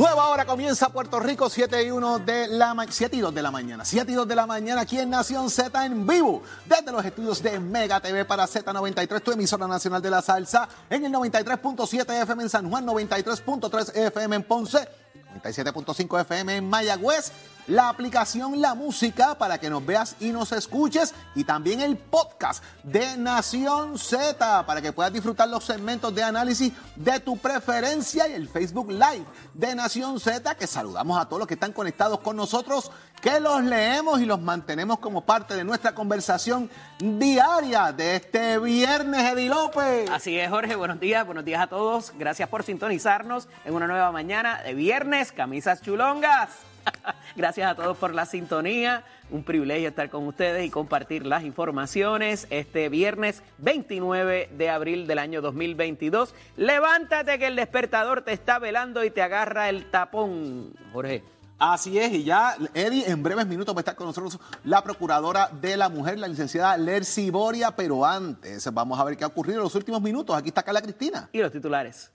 Nueva hora comienza Puerto Rico, 7 y 1 de la 7 y 2 de la mañana. 7 y 2 de la mañana aquí en Nación Z en vivo, desde los estudios de Mega TV para Z93, tu emisora nacional de la salsa, en el 93.7 FM en San Juan, 93.3 FM en Ponce, 97.5 FM en Mayagüez la aplicación La Música para que nos veas y nos escuches y también el podcast de Nación Z para que puedas disfrutar los segmentos de análisis de tu preferencia y el Facebook Live de Nación Z que saludamos a todos los que están conectados con nosotros, que los leemos y los mantenemos como parte de nuestra conversación diaria de este viernes, Eddie López. Así es, Jorge, buenos días, buenos días a todos. Gracias por sintonizarnos en una nueva mañana de viernes, camisas chulongas. Gracias a todos por la sintonía. Un privilegio estar con ustedes y compartir las informaciones este viernes 29 de abril del año 2022. Levántate que el despertador te está velando y te agarra el tapón, Jorge. Así es, y ya, Eddie, en breves minutos va a estar con nosotros la procuradora de la mujer, la licenciada Lercy Boria, pero antes vamos a ver qué ha ocurrido en los últimos minutos. Aquí está Carla Cristina. Y los titulares.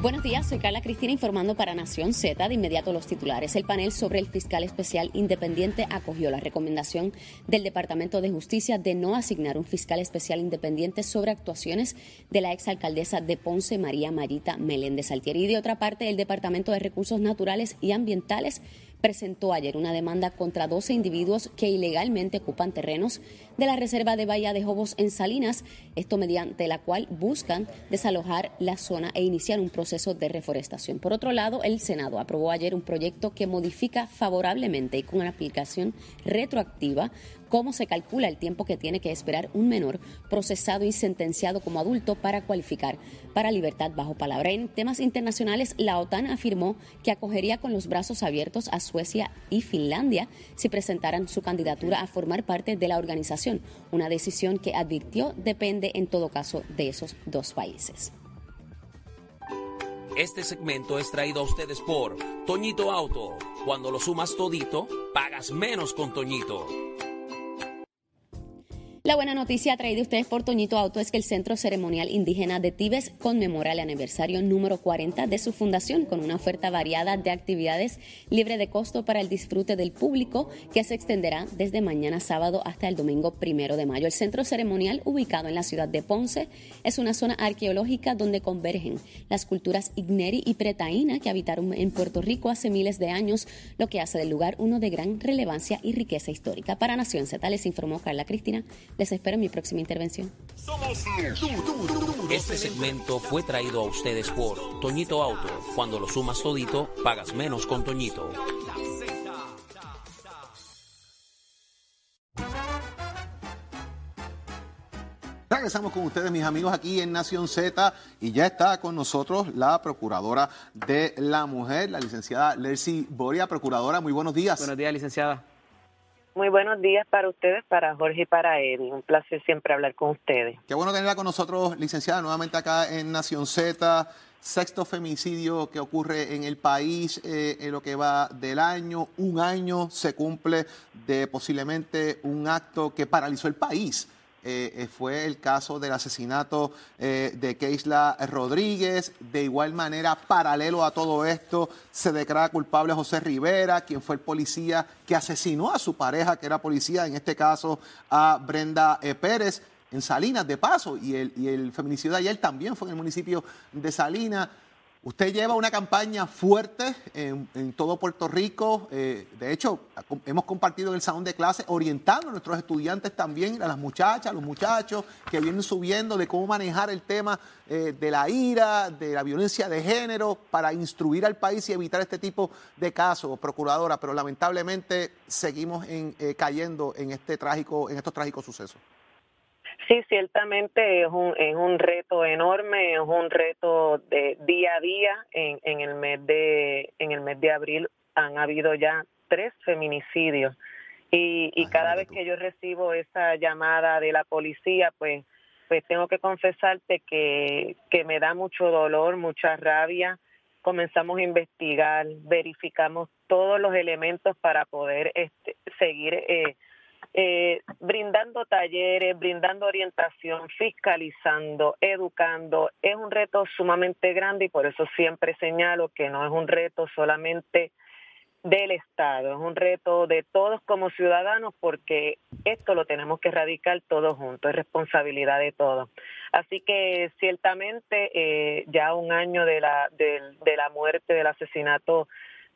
Buenos días, soy Carla Cristina informando para Nación Z. De inmediato los titulares. El panel sobre el fiscal especial independiente acogió la recomendación del Departamento de Justicia de no asignar un fiscal especial independiente sobre actuaciones de la exalcaldesa de Ponce, María Marita Meléndez Altieri. Y de otra parte, el Departamento de Recursos Naturales y Ambientales presentó ayer una demanda contra 12 individuos que ilegalmente ocupan terrenos de la Reserva de Bahía de Jobos en Salinas, esto mediante la cual buscan desalojar la zona e iniciar un proceso de reforestación. Por otro lado, el Senado aprobó ayer un proyecto que modifica favorablemente y con una aplicación retroactiva cómo se calcula el tiempo que tiene que esperar un menor procesado y sentenciado como adulto para cualificar para libertad bajo palabra. En temas internacionales, la OTAN afirmó que acogería con los brazos abiertos a Suecia y Finlandia si presentaran su candidatura a formar parte de la organización, una decisión que advirtió depende en todo caso de esos dos países. Este segmento es traído a ustedes por Toñito Auto. Cuando lo sumas todito, pagas menos con Toñito. La buena noticia traída ustedes por Toñito Auto es que el Centro Ceremonial Indígena de Tibes conmemora el aniversario número 40 de su fundación con una oferta variada de actividades libre de costo para el disfrute del público que se extenderá desde mañana sábado hasta el domingo primero de mayo. El Centro Ceremonial, ubicado en la ciudad de Ponce, es una zona arqueológica donde convergen las culturas Igneri y Pretaína que habitaron en Puerto Rico hace miles de años, lo que hace del lugar uno de gran relevancia y riqueza histórica. Para Nación Z les informó Carla Cristina. Les espero en mi próxima intervención. Este segmento fue traído a ustedes por Toñito Auto. Cuando lo sumas todito, pagas menos con Toñito. Regresamos con ustedes, mis amigos, aquí en Nación Z y ya está con nosotros la Procuradora de la Mujer, la licenciada Lercy Boria. Procuradora, muy buenos días. Buenos días, licenciada. Muy buenos días para ustedes, para Jorge y para Eddie. Un placer siempre hablar con ustedes. Qué bueno tenerla con nosotros, licenciada, nuevamente acá en Nación Z. Sexto femicidio que ocurre en el país eh, en lo que va del año. Un año se cumple de posiblemente un acto que paralizó el país. Eh, eh, fue el caso del asesinato eh, de Keisla Rodríguez. De igual manera, paralelo a todo esto, se declara culpable José Rivera, quien fue el policía que asesinó a su pareja, que era policía, en este caso a Brenda Pérez, en Salinas, de paso. Y el, y el feminicidio de ayer también fue en el municipio de Salinas. Usted lleva una campaña fuerte en, todo Puerto Rico. Eh, de hecho, hemos compartido en el salón de clase orientando a nuestros estudiantes también, a las muchachas, a los muchachos que vienen subiendo de cómo manejar el tema eh, de la ira, de la violencia de género, para instruir al país y evitar este tipo de casos, procuradora. Pero lamentablemente seguimos eh, cayendo en este trágico, en estos trágicos sucesos. Sí, ciertamente es un, es un reto enorme, es un reto de día a día. En, en el mes de en el mes de abril han habido ya tres feminicidios y, y cada vez que yo recibo esa llamada de la policía, pues pues tengo que confesarte que, que me da mucho dolor, mucha rabia. Comenzamos a investigar, verificamos todos los elementos para poder este, seguir eh, eh, brindando talleres, brindando orientación, fiscalizando, educando. Es un reto sumamente grande y por eso siempre señalo que no es un reto solamente del Estado, es un reto de todos como ciudadanos porque esto lo tenemos que erradicar todos juntos, es responsabilidad de todos. Así que ciertamente eh, ya un año de la, de, de la muerte, del asesinato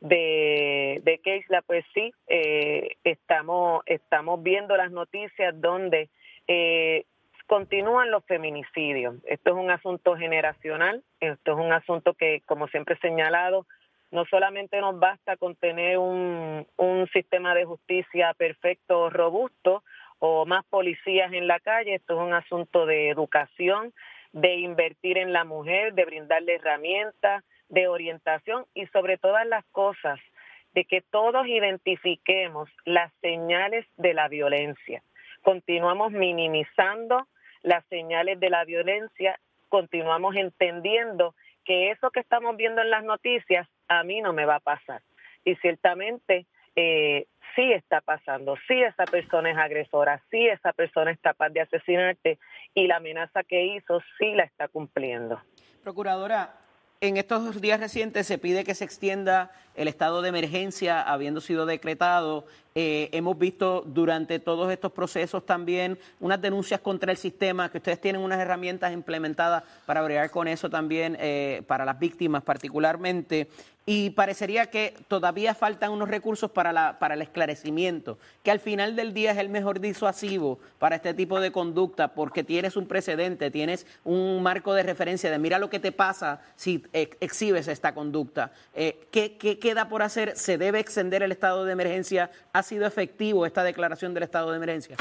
de, de Keisla, pues sí, eh, estamos, estamos viendo las noticias donde eh, continúan los feminicidios. Esto es un asunto generacional, esto es un asunto que, como siempre he señalado, no solamente nos basta con tener un, un sistema de justicia perfecto, robusto, o más policías en la calle, esto es un asunto de educación, de invertir en la mujer, de brindarle herramientas, de orientación y sobre todas las cosas, de que todos identifiquemos las señales de la violencia. Continuamos minimizando las señales de la violencia, continuamos entendiendo que eso que estamos viendo en las noticias a mí no me va a pasar. Y ciertamente eh, sí está pasando, sí esa persona es agresora, sí esa persona es capaz de asesinarte y la amenaza que hizo sí la está cumpliendo. Procuradora, en estos días recientes se pide que se extienda el estado de emergencia habiendo sido decretado. Eh, hemos visto durante todos estos procesos también unas denuncias contra el sistema, que ustedes tienen unas herramientas implementadas para bregar con eso también, eh, para las víctimas particularmente y parecería que todavía faltan unos recursos para, la, para el esclarecimiento, que al final del día es el mejor disuasivo para este tipo de conducta, porque tienes un precedente, tienes un marco de referencia de mira lo que te pasa si exhibes esta conducta. Eh, ¿qué, ¿Qué queda por hacer? ¿Se debe extender el estado de emergencia? ¿Ha sido efectivo esta declaración del estado de emergencia?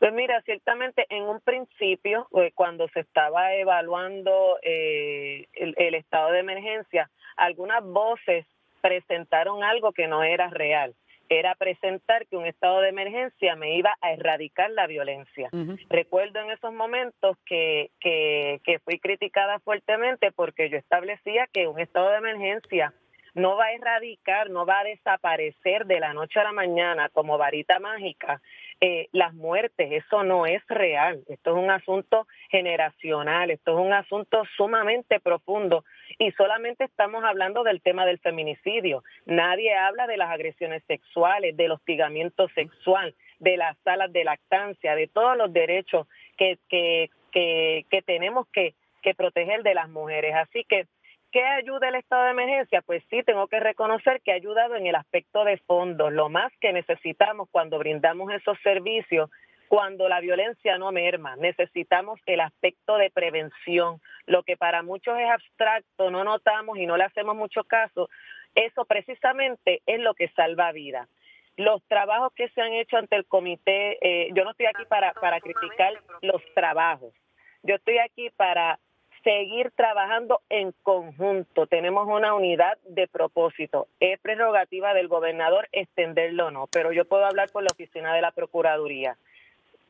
Pues mira, ciertamente en un principio, eh, cuando se estaba evaluando eh, el, estado de emergencia, algunas voces presentaron algo que no era real. Era presentar que un estado de emergencia me iba a erradicar la violencia. Recuerdo en esos momentos que, que, que fui criticada fuertemente porque yo establecía que un estado de emergencia no va a erradicar, no va a desaparecer de la noche a la mañana como varita mágica eh, las muertes. Eso no es real. Esto es un asunto generacional, esto es un asunto sumamente profundo y solamente estamos hablando del tema del feminicidio. Nadie habla de las agresiones sexuales, del hostigamiento sexual, de las salas de lactancia, de todos los derechos que, que, que, que tenemos que, que proteger de las mujeres. Así que ¿Qué ayuda el estado de emergencia? Pues sí, tengo que reconocer que ha ayudado en el aspecto de fondos. Lo más que necesitamos cuando brindamos esos servicios, cuando la violencia no merma, necesitamos el aspecto de prevención. Lo que para muchos es abstracto, no notamos y no le hacemos mucho caso, eso precisamente es lo que salva vidas. Los trabajos que se han hecho ante el comité, eh, yo no estoy aquí para, para criticar los trabajos, yo estoy aquí para seguir trabajando en conjunto. Tenemos una unidad de propósito. Es prerrogativa del gobernador extenderlo o no, pero yo puedo hablar por la oficina de la Procuraduría.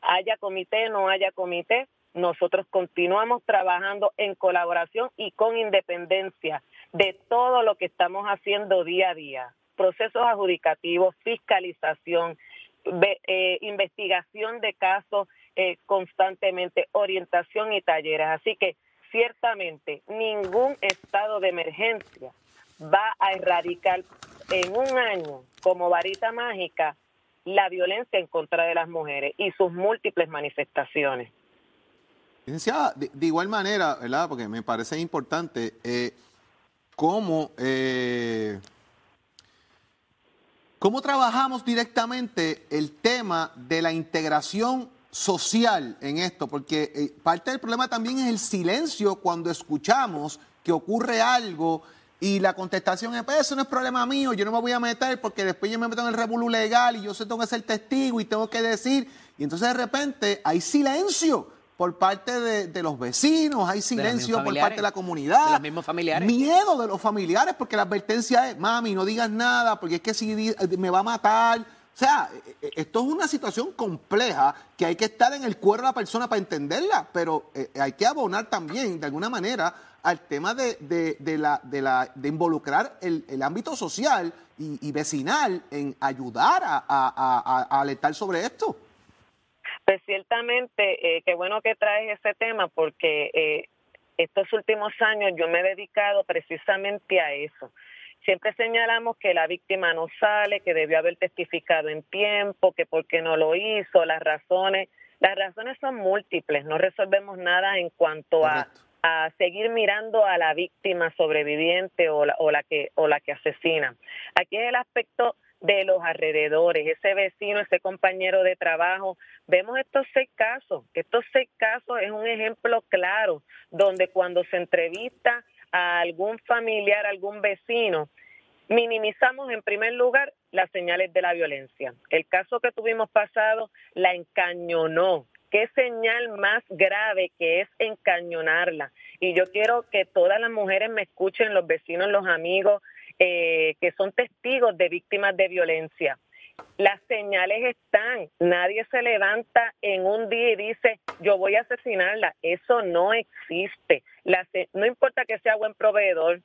Haya comité, no haya comité, nosotros continuamos trabajando en colaboración y con independencia de todo lo que estamos haciendo día a día. Procesos adjudicativos, fiscalización, eh, investigación de casos eh, constantemente, orientación y talleres. Así que ciertamente ningún estado de emergencia va a erradicar en un año como varita mágica la violencia en contra de las mujeres y sus múltiples manifestaciones. Licenciada, de, igual manera, ¿verdad? Porque me parece importante eh, cómo, eh, cómo trabajamos directamente el tema de la integración social en esto, porque eh, parte del problema también es el silencio cuando escuchamos que ocurre algo y la contestación es, pues eso no es problema mío, yo no me voy a meter porque después yo me meto en el revolú legal y yo sé tengo que ser testigo y tengo que decir, y entonces de repente hay silencio por parte de, los vecinos, hay silencio por parte de la comunidad. De los mismos familiares. Miedo de los familiares, porque la advertencia es, mami, no digas nada, porque es que si me va a matar, O sea, e, e, esto es una situación compleja que hay que estar en el cuero de la persona para entenderla, pero eh, hay que abonar también, de alguna manera, al tema de, de, la, de, la, de involucrar el, ámbito social y, vecinal en ayudar a, a, a, alertar sobre esto. Pues ciertamente, eh, qué bueno que traes ese tema porque eh, estos últimos años yo me he dedicado precisamente a eso. Siempre señalamos que la víctima no sale, que debió haber testificado en tiempo, que por qué no lo hizo, las razones. Las razones son múltiples, no resolvemos nada en cuanto a a seguir mirando a la víctima sobreviviente o la, o la que o la que asesina. Aquí es el aspecto de los alrededores, ese vecino, ese compañero de trabajo. Vemos estos seis casos. Estos seis casos es un ejemplo claro donde cuando se entrevista a algún familiar, algún vecino, minimizamos en primer lugar las señales de la violencia. El caso que tuvimos pasado la encañonó, qué señal más grave que es encañonarla. Y yo quiero que todas las mujeres me escuchen, los vecinos, los amigos, eh, que son testigos de víctimas de violencia. Las señales están, nadie se levanta en un día y dice, yo voy a asesinarla. Eso no existe. no importa que sea buen proveedor,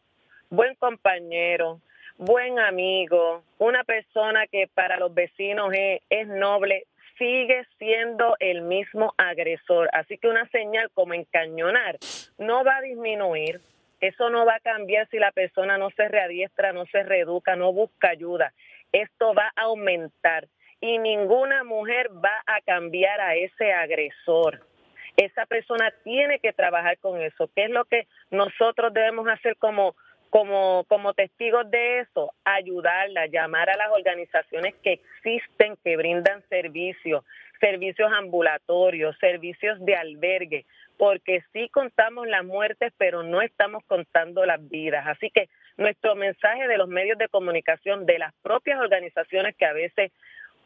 buen compañero, buen amigo, una persona que para los vecinos es noble, sigue siendo el mismo agresor. Así que una señal como encañonar no va a disminuir. Eso no va a cambiar si la persona no se readiestra, no se reeduca, no busca ayuda. Esto va a aumentar y ninguna mujer va a cambiar a ese agresor. Esa persona tiene que trabajar con eso. ¿Qué es lo que nosotros debemos hacer como como, como testigos de eso, ayudarla, llamar a las organizaciones que existen, que brindan servicios, servicios ambulatorios, servicios de albergue, porque sí contamos las muertes, pero no estamos contando las vidas. Así que nuestro mensaje de los medios de comunicación, de las propias organizaciones que a veces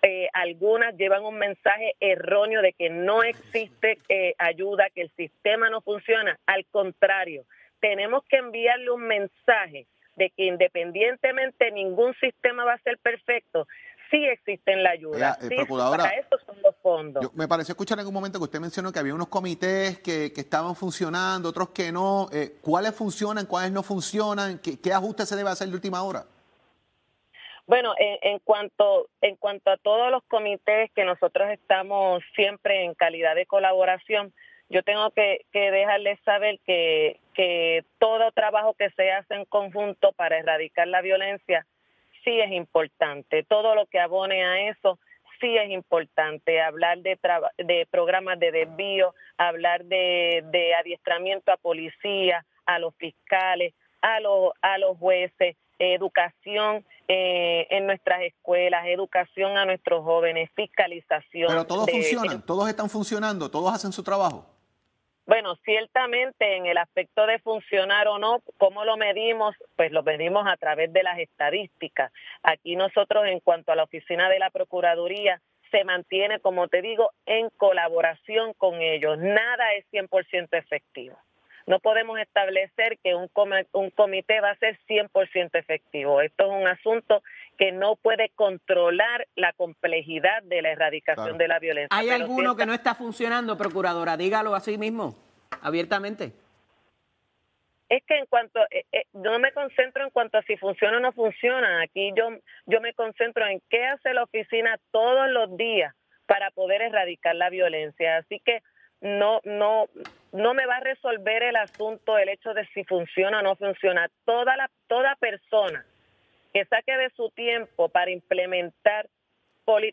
eh, algunas llevan un mensaje erróneo de que no existe eh, ayuda, que el sistema no funciona. Al contrario, tenemos que enviarle un mensaje de que independientemente ningún sistema va a ser perfecto, sí existen la ayuda. sí, para eso son los fondos. me pareció escuchar en algún momento que usted mencionó que había unos comités que, que estaban funcionando, otros que no. Eh, ¿Cuáles funcionan, cuáles no funcionan? ¿Qué, ¿Qué, ajuste se debe hacer de última hora? Bueno, en, en, cuanto en cuanto a todos los comités que nosotros estamos siempre en calidad de colaboración, yo tengo que, dejarles saber que, que todo trabajo que se hace en conjunto para erradicar la violencia sí es importante. Todo lo que abone a eso sí es importante. Hablar de, de programas de desvío, hablar de, de adiestramiento a policía, a los fiscales, a los, a los jueces, educación eh, en nuestras escuelas, educación a nuestros jóvenes, fiscalización. Pero todos funcionan, todos están funcionando, todos hacen su trabajo. Bueno, ciertamente en el aspecto de funcionar o no, ¿cómo lo medimos? Pues lo medimos a través de las estadísticas. Aquí nosotros en cuanto a la oficina de la Procuraduría se mantiene, como te digo, en colaboración con ellos. Nada es 100% efectivo. No podemos establecer que un, un comité va a ser 100% efectivo. Esto es un asunto que no puede controlar la complejidad de la erradicación de la violencia. ¿Hay alguno que no está funcionando, procuradora? Dígalo así mismo, abiertamente. Es que en cuanto, eh, eh, no me concentro en cuanto a si funciona o no funciona. Aquí yo, yo me concentro en qué hace la oficina todos los días para poder erradicar la violencia. Así que no, no, no me va a resolver el asunto el hecho de si funciona o no funciona. Toda la, toda persona que saque de su tiempo para implementar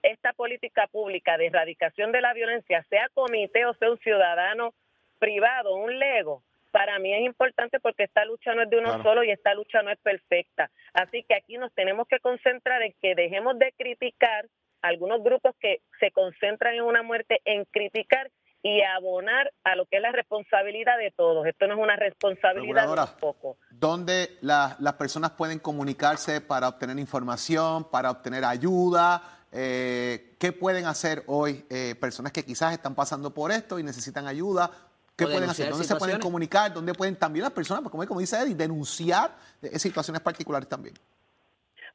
esta política pública de erradicación de la violencia, sea comité o sea un ciudadano privado, un lego, para mí es importante porque esta lucha no es de uno solo y esta lucha no es perfecta. Así que aquí nos tenemos que concentrar en que dejemos de criticar algunos grupos que se concentran en una muerte, en criticar y abonar a lo que es la responsabilidad de todos. Esto no es una responsabilidad de poco. ¿Dónde las personas pueden comunicarse para obtener información, para obtener ayuda? Eh, ¿Qué pueden hacer hoy eh, personas que quizás están pasando por esto y necesitan ayuda? ¿Qué pueden hacer? ¿Dónde se pueden comunicar? ¿Dónde pueden también las personas, como, como dice Eddie, denunciar situaciones particulares también?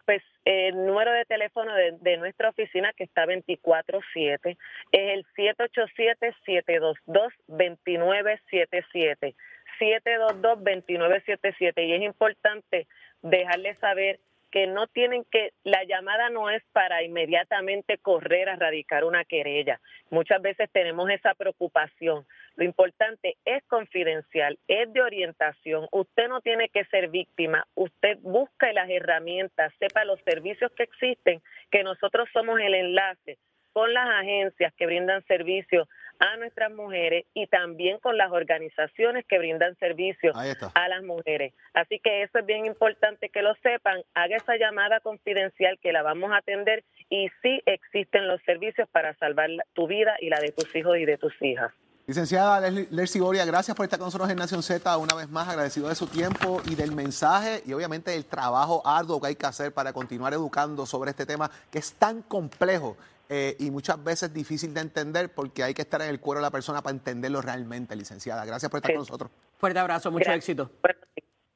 Pues el número de teléfono de, nuestra oficina, que está 24-7, es el 787-722-2977. 722-2977. Y es importante dejarles saber que no tienen que, la llamada no es para inmediatamente correr a radicar una querella. Muchas veces tenemos esa preocupación. Lo importante es confidencial, es de orientación. Usted no tiene que ser víctima, usted busca las herramientas, sepa los servicios que existen, que nosotros somos el enlace con las agencias que brindan servicios a nuestras mujeres y también con las organizaciones que brindan servicios a las mujeres. Así que eso es bien importante que lo sepan. Haga esa llamada confidencial que la vamos a atender y sí existen los servicios para salvar tu vida y la de tus hijos y de tus hijas. Licenciada Lercy Boria, gracias por estar con nosotros en Nación Z. Una vez más, agradecido de su tiempo y del mensaje y obviamente del trabajo arduo que hay que hacer para continuar educando sobre este tema que es tan complejo eh, y muchas veces difícil de entender porque hay que estar en el cuero de la persona para entenderlo realmente, licenciada. Gracias por estar con nosotros. Fuerte abrazo, mucho éxito.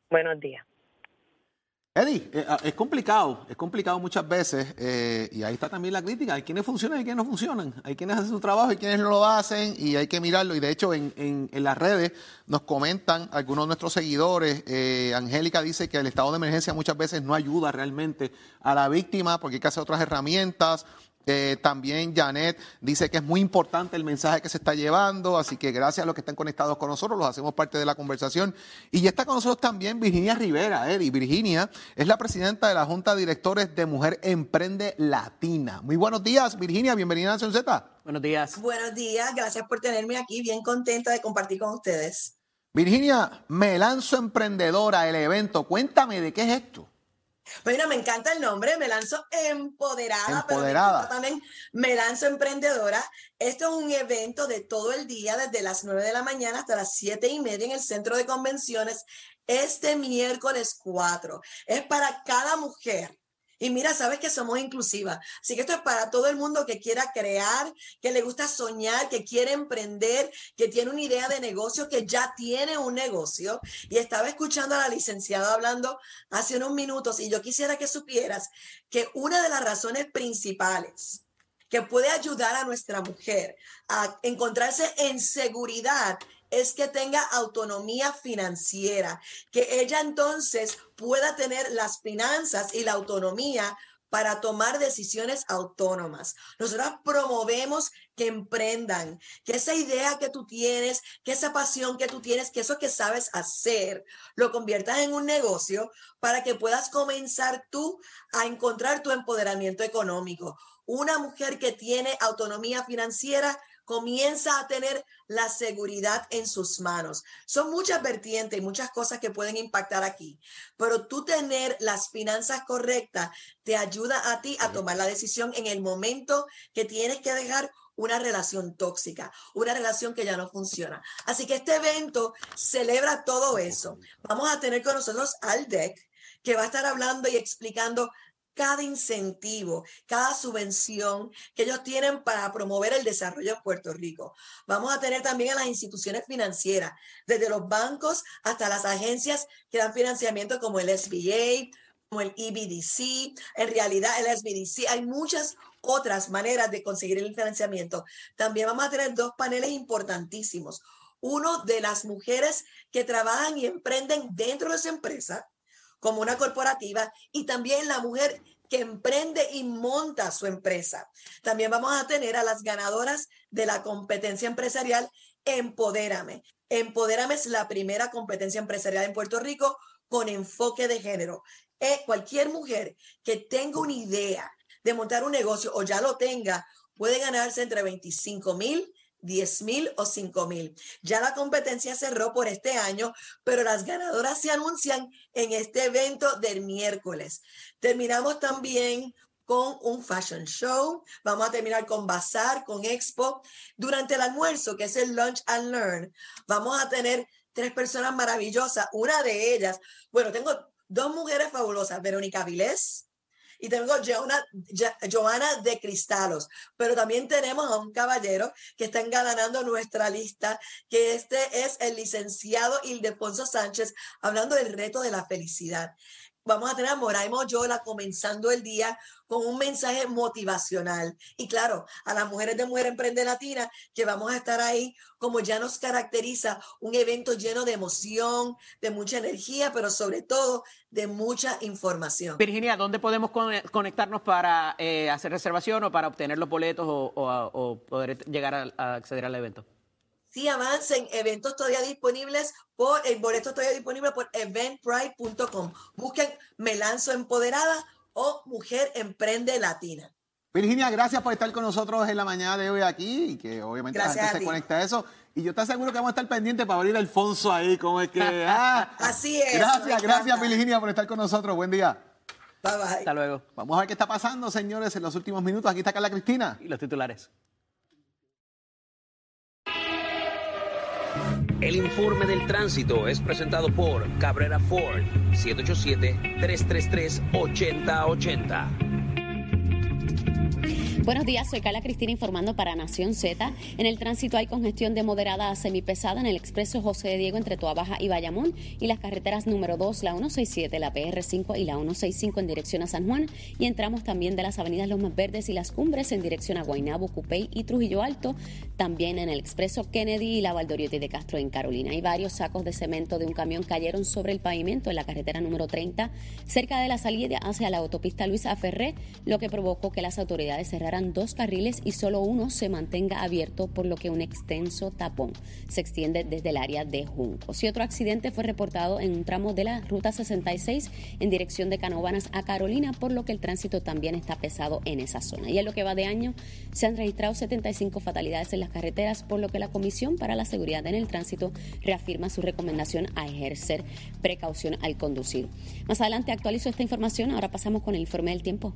Buenos días. Eddie, eh, ah, es complicado, es complicado muchas veces eh, y ahí está también la crítica. Hay quienes funcionan y quienes no funcionan. Hay quienes hacen su trabajo y quienes no lo hacen y hay que mirarlo. Y de hecho en, en, en las redes nos comentan algunos de nuestros seguidores. Eh, Angélica dice que el estado de emergencia muchas veces no ayuda realmente a la víctima porque hay que hacer otras herramientas. Eh, también Janet dice que es muy importante el mensaje que se está llevando, así que gracias a los que están conectados con nosotros, los hacemos parte de la conversación. Y ya está con nosotros también Virginia Rivera, Eddie. Virginia es la presidenta de la Junta de Directores de Mujer Emprende Latina. Muy buenos días, Virginia, bienvenida a Nación Z. Buenos días. Buenos días, gracias por tenerme aquí, bien contenta de compartir con ustedes. Virginia, me lanzo emprendedora el evento. Cuéntame de qué es esto. Bueno, me encanta el nombre, me lanzo empoderada, empoderada. pero también me lanzo emprendedora. Esto es un evento de todo el día, desde las 9 de la mañana hasta las 7 y media en el centro de convenciones, este miércoles 4. Es para cada mujer y mira, sabes que somos inclusivas. Así que esto es para todo el mundo que quiera crear, que le gusta soñar, que quiere emprender, que tiene una idea de negocio, que ya tiene un negocio. Y estaba escuchando a la licenciada hablando hace unos minutos y yo quisiera que supieras que una de las razones principales que puede ayudar a nuestra mujer a encontrarse en seguridad es que tenga autonomía financiera, que ella entonces pueda tener las finanzas y la autonomía para tomar decisiones autónomas. Nosotros promovemos que emprendan, que esa idea que tú tienes, que esa pasión que tú tienes, que eso que sabes hacer, lo conviertas en un negocio para que puedas comenzar tú a encontrar tu empoderamiento económico. Una mujer que tiene autonomía financiera comienza a tener la seguridad en sus manos. Son muchas vertientes y muchas cosas que pueden impactar aquí, pero tú tener las finanzas correctas te ayuda a ti a tomar la decisión en el momento que tienes que dejar una relación tóxica, una relación que ya no funciona. Así que este evento celebra todo eso. Vamos a tener con nosotros al DEC, que va a estar hablando y explicando cada incentivo, cada subvención que ellos tienen para promover el desarrollo en Puerto Rico. Vamos a tener también a las instituciones financieras, desde los bancos hasta las agencias que dan financiamiento como el SBA, como el EBDC. En realidad, el SBDC, hay muchas otras maneras de conseguir el financiamiento. También vamos a tener dos paneles importantísimos. Uno de las mujeres que trabajan y emprenden dentro de su empresa como una corporativa y también la mujer que emprende y monta su empresa. También vamos a tener a las ganadoras de la competencia empresarial Empodérame. Empodérame es la primera competencia empresarial en Puerto Rico con enfoque de género. Eh, cualquier mujer que tenga una idea de montar un negocio o ya lo tenga, puede ganarse entre 25 mil 10 mil o 5 mil. Ya la competencia cerró por este año, pero las ganadoras se anuncian en este evento del miércoles. Terminamos también con un fashion show. Vamos a terminar con bazar, con expo. Durante el almuerzo, que es el lunch and learn, vamos a tener tres personas maravillosas. Una de ellas, bueno, tengo dos mujeres fabulosas, Verónica Vilés, y tengo Joana de Cristalos, pero también tenemos a un caballero que está engalanando nuestra lista, que este es el licenciado Ildefonso Sánchez, hablando del reto de la felicidad. Vamos a tener a Moraimo Yola comenzando el día con un mensaje motivacional. Y claro, a las mujeres de Mujer Emprende Latina, que vamos a estar ahí, como ya nos caracteriza, un evento lleno de emoción, de mucha energía, pero sobre todo de mucha información. Virginia, ¿dónde podemos conectarnos para eh, hacer reservación o para obtener los boletos o, poder llegar a acceder al evento? Sí avancen, eventos todavía disponibles por, el boleto todavía disponible por eventbrite.com. Busquen Me Lanzo Empoderada o Mujer Emprende Latina. Virginia, gracias por estar con nosotros en la mañana de hoy aquí y que obviamente la gente se conecta a eso. Y yo te aseguro que vamos a estar pendientes para abrir Alfonso ahí, como es que... Ah. Así es. Gracias, gracias Virginia por estar con nosotros. Buen día. Bye bye. Hasta luego. Vamos a ver qué está pasando, señores, en los últimos minutos. Aquí está Carla Cristina. Y los titulares. El informe del tránsito es presentado por Cabrera Ford, 787-333-8080. Buenos días, soy Carla Cristina informando para Nación Z. En el tránsito hay congestión de moderada a semipesada en el expreso José de Diego entre Baja y Bayamón y las carreteras número 2, la 167, la PR5 y la 165 en dirección a San Juan y entramos también de las avenidas Los Más Verdes y Las Cumbres en dirección a Guaynabo, Cupey y Trujillo Alto, también en el expreso Kennedy y la Valdoriotti de Castro en Carolina. Y varios sacos de cemento de un camión cayeron sobre el pavimento en la carretera número 30 cerca de la salida hacia la autopista Luisa Ferré, lo que provocó que las autoridades cerraran dos carriles y solo uno se mantenga abierto, por lo que un extenso tapón se extiende desde el área de Juncos. Y otro accidente fue reportado en un tramo de la Ruta 66 en dirección de Canovanas a Carolina, por lo que el tránsito también está pesado en esa zona. Y en lo que va de año se han registrado 75 fatalidades en las carreteras, por lo que la Comisión para la Seguridad en el Tránsito reafirma su recomendación a ejercer precaución al conducir. Más adelante actualizo esta información, ahora pasamos con el informe del tiempo.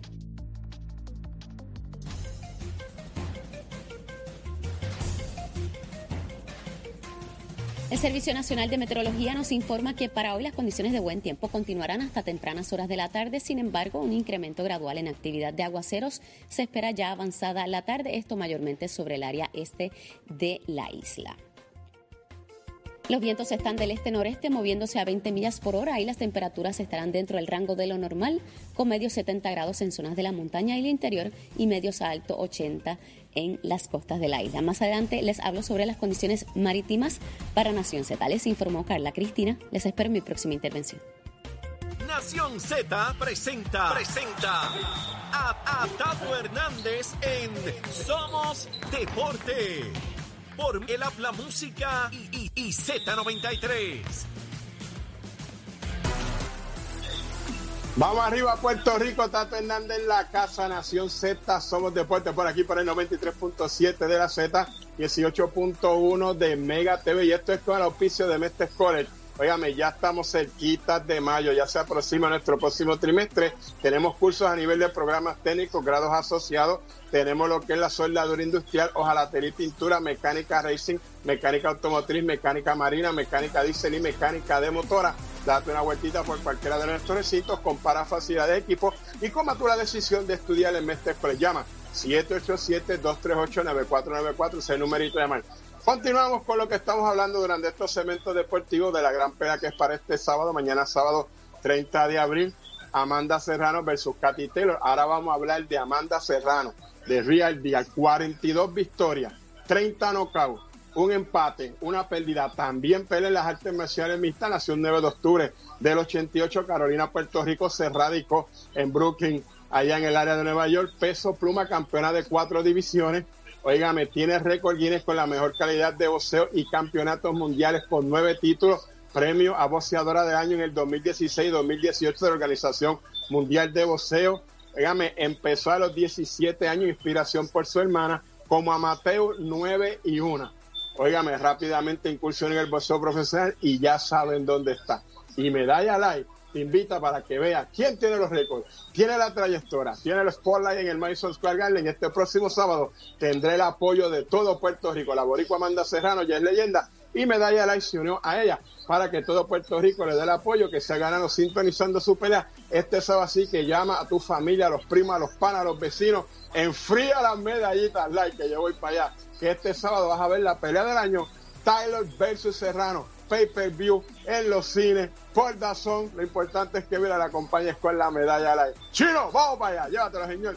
El Servicio Nacional de Meteorología nos informa que para hoy las condiciones de buen tiempo continuarán hasta tempranas horas de la tarde. Sin embargo, un incremento gradual en actividad de aguaceros se espera ya avanzada la tarde, esto mayormente sobre el área este de la isla. Los vientos están del este-noreste moviéndose a 20 millas por hora y las temperaturas estarán dentro del rango de lo normal, con medios 70 grados en zonas de la montaña y el interior y medios a alto 80 en las costas de la isla. Más adelante les hablo sobre las condiciones marítimas para Nación Z. Les informó Carla Cristina. Les espero mi próxima intervención. Nación Z presenta, presenta a, a Hernández en Somos Deporte por el Habla Música y, Z93. Vamos arriba a Puerto Rico, Tato Hernández en la Casa Nación Z, somos deporte por aquí por el 93.7 de la Z, 18.1 de Mega TV y esto es con el auspicio de Mestre College Óigame, ya estamos cerquitas de mayo, ya se aproxima nuestro próximo trimestre. Tenemos cursos a nivel de programas técnicos, grados asociados. Tenemos lo que es la soldadura industrial, hojalatería pintura, mecánica racing, mecánica automotriz, mecánica marina, mecánica diésel y mecánica de motora. Date una vueltita por cualquiera de nuestros recintos, compara facilidad de equipo y coma tu la decisión de estudiar en Mestre Llama 787-238-9494, ese numerito de llamar. Continuamos con lo que estamos hablando durante estos segmentos deportivos de la gran pelea que es para este sábado, mañana sábado 30 de abril, Amanda Serrano versus Katy Taylor. Ahora vamos a hablar de Amanda Serrano, de Real Deal, 42 victorias, 30 knockouts, un empate, una pérdida. También pelea en las artes marciales mixtas, nació el 9 de octubre del 88, Carolina, Puerto Rico, se radicó en Brooklyn, allá en el área de Nueva York, peso pluma, campeona de cuatro divisiones, Óigame, tiene récord Guinness con la mejor calidad de boxeo y campeonatos mundiales con nueve títulos, premio a boxeadora de año en el 2016-2018 de la Organización Mundial de Boxeo. Óigame, empezó a los 17 años, inspiración por su hermana, como amateur 9 y 1. Óigame, rápidamente incursión en el boxeo profesional y ya saben dónde está. Y medalla live te invita para que vea quién tiene los récords, tiene la trayectoria, tiene el spotlight en el Madison Square Garden. Este próximo sábado tendré el apoyo de todo Puerto Rico. La boricua Amanda Serrano ya es leyenda y Medalla Live se unió a ella para que todo Puerto Rico le dé el apoyo, que se ha ganado sintonizando su pelea. Este sábado así que llama a tu familia, a los primos, a los panas, a los vecinos, enfría las medallitas like que yo voy para allá. Que este sábado vas a ver la pelea del año, Tyler versus Serrano pay-per-view, en los cines, por Dazón. Lo importante es que mira, la acompañes con la medalla al aire. Chino, vamos para allá, llévatela, señor.